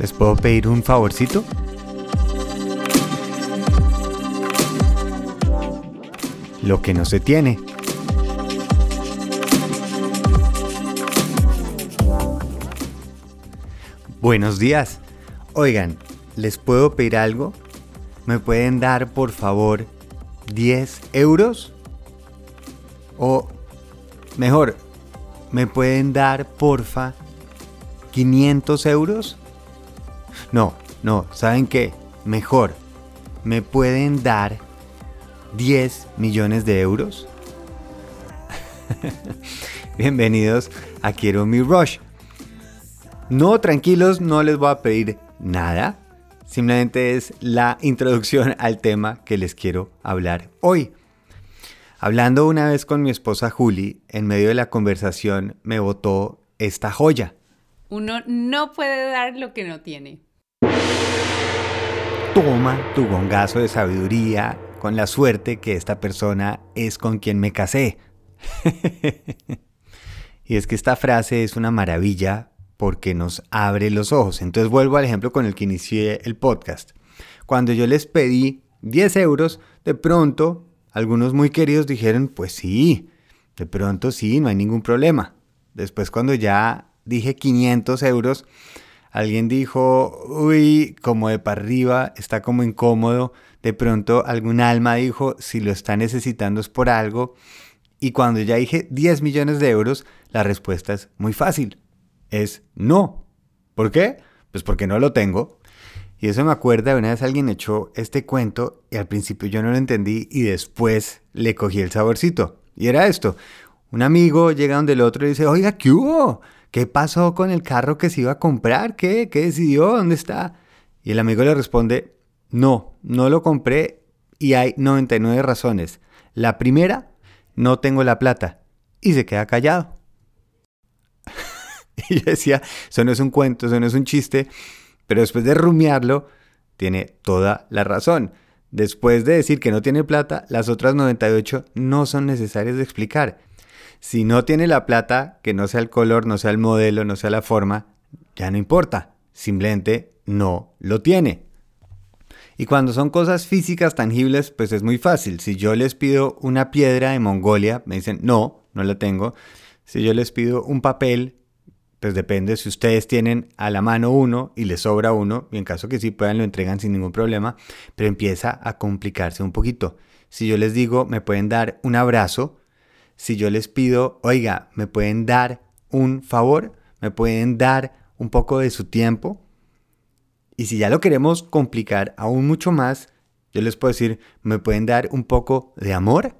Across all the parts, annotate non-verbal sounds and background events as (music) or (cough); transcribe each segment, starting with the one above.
¿Les puedo pedir un favorcito? Lo que no se tiene. Buenos días. Oigan, ¿les puedo pedir algo? ¿Me pueden dar, por favor, 10 euros? O mejor, ¿me pueden dar, porfa, 500 euros? No, no, ¿saben qué? Mejor, ¿me pueden dar 10 millones de euros? (laughs) Bienvenidos a Quiero mi Rush. No, tranquilos, no les voy a pedir nada. Simplemente es la introducción al tema que les quiero hablar hoy. Hablando una vez con mi esposa Julie, en medio de la conversación me botó esta joya. Uno no puede dar lo que no tiene. Toma tu gongazo de sabiduría con la suerte que esta persona es con quien me casé. (laughs) y es que esta frase es una maravilla porque nos abre los ojos. Entonces vuelvo al ejemplo con el que inicié el podcast. Cuando yo les pedí 10 euros, de pronto algunos muy queridos dijeron, pues sí, de pronto sí, no hay ningún problema. Después cuando ya dije 500 euros, alguien dijo, uy, como de para arriba, está como incómodo. De pronto algún alma dijo, si lo está necesitando es por algo. Y cuando ya dije 10 millones de euros, la respuesta es muy fácil. Es no. ¿Por qué? Pues porque no lo tengo. Y eso me acuerda, una vez alguien echó este cuento y al principio yo no lo entendí y después le cogí el saborcito. Y era esto. Un amigo llega donde el otro y dice, oiga, ¿qué hubo? ¿Qué pasó con el carro que se iba a comprar? ¿Qué? ¿Qué decidió? ¿Dónde está? Y el amigo le responde, no, no lo compré y hay 99 razones. La primera, no tengo la plata. Y se queda callado. (laughs) y yo decía, eso no es un cuento, eso no es un chiste, pero después de rumiarlo, tiene toda la razón. Después de decir que no tiene plata, las otras 98 no son necesarias de explicar. Si no tiene la plata, que no sea el color, no sea el modelo, no sea la forma, ya no importa. Simplemente no lo tiene. Y cuando son cosas físicas tangibles, pues es muy fácil. Si yo les pido una piedra de Mongolia, me dicen, no, no la tengo. Si yo les pido un papel, pues depende si ustedes tienen a la mano uno y les sobra uno, y en caso que sí puedan lo entregan sin ningún problema, pero empieza a complicarse un poquito. Si yo les digo, me pueden dar un abrazo, si yo les pido, oiga, ¿me pueden dar un favor? ¿Me pueden dar un poco de su tiempo? Y si ya lo queremos complicar aún mucho más, yo les puedo decir, ¿me pueden dar un poco de amor?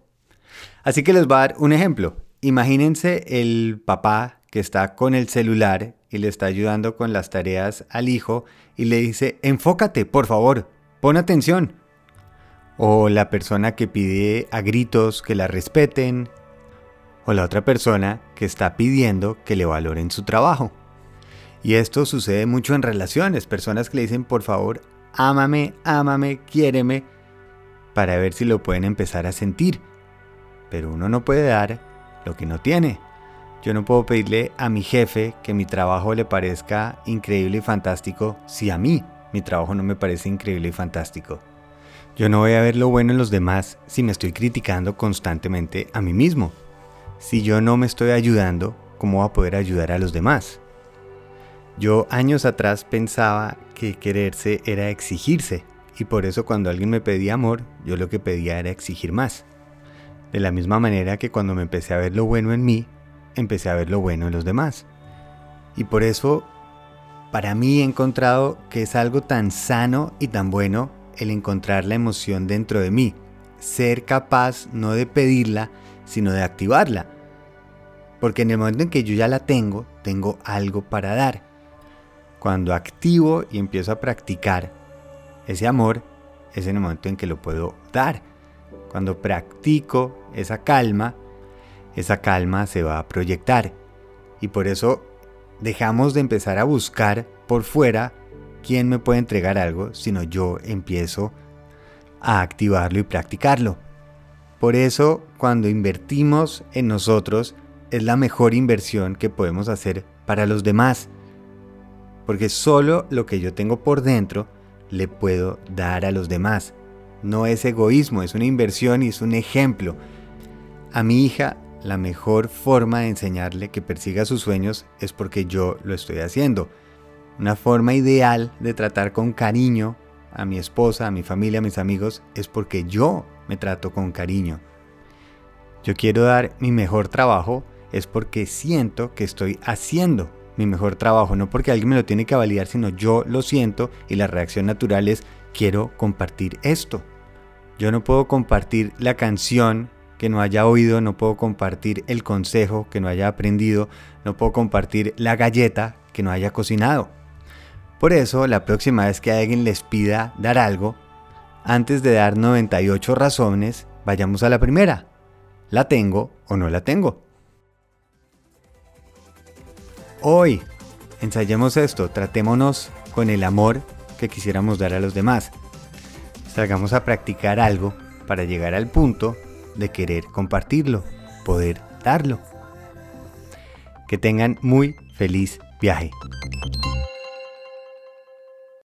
Así que les voy a dar un ejemplo. Imagínense el papá que está con el celular y le está ayudando con las tareas al hijo y le dice, enfócate, por favor, pon atención. O la persona que pide a gritos que la respeten, o la otra persona que está pidiendo que le valoren su trabajo. Y esto sucede mucho en relaciones, personas que le dicen, por favor, ámame, ámame, quiéreme, para ver si lo pueden empezar a sentir. Pero uno no puede dar lo que no tiene. Yo no puedo pedirle a mi jefe que mi trabajo le parezca increíble y fantástico si a mí mi trabajo no me parece increíble y fantástico. Yo no voy a ver lo bueno en los demás si me estoy criticando constantemente a mí mismo. Si yo no me estoy ayudando, ¿cómo voy a poder ayudar a los demás? Yo años atrás pensaba que quererse era exigirse y por eso cuando alguien me pedía amor, yo lo que pedía era exigir más. De la misma manera que cuando me empecé a ver lo bueno en mí, empecé a ver lo bueno en los demás. Y por eso, para mí he encontrado que es algo tan sano y tan bueno el encontrar la emoción dentro de mí, ser capaz no de pedirla, sino de activarla. Porque en el momento en que yo ya la tengo, tengo algo para dar. Cuando activo y empiezo a practicar ese amor, es en el momento en que lo puedo dar. Cuando practico esa calma, esa calma se va a proyectar. Y por eso dejamos de empezar a buscar por fuera quién me puede entregar algo, sino yo empiezo a activarlo y practicarlo. Por eso, cuando invertimos en nosotros, es la mejor inversión que podemos hacer para los demás. porque solo lo que yo tengo por dentro le puedo dar a los demás. No es egoísmo, es una inversión y es un ejemplo. A mi hija, la mejor forma de enseñarle que persiga sus sueños es porque yo lo estoy haciendo. Una forma ideal de tratar con cariño a mi esposa, a mi familia, a mis amigos, es porque yo me trato con cariño. Yo quiero dar mi mejor trabajo, es porque siento que estoy haciendo mi mejor trabajo, no porque alguien me lo tiene que validar, sino yo lo siento y la reacción natural es quiero compartir esto. Yo no puedo compartir la canción que no haya oído, no puedo compartir el consejo que no haya aprendido, no puedo compartir la galleta que no haya cocinado. Por eso, la próxima vez que alguien les pida dar algo, antes de dar 98 razones, vayamos a la primera. ¿La tengo o no la tengo? Hoy, ensayemos esto, tratémonos con el amor que quisiéramos dar a los demás. Salgamos a practicar algo para llegar al punto de querer compartirlo, poder darlo. Que tengan muy feliz viaje.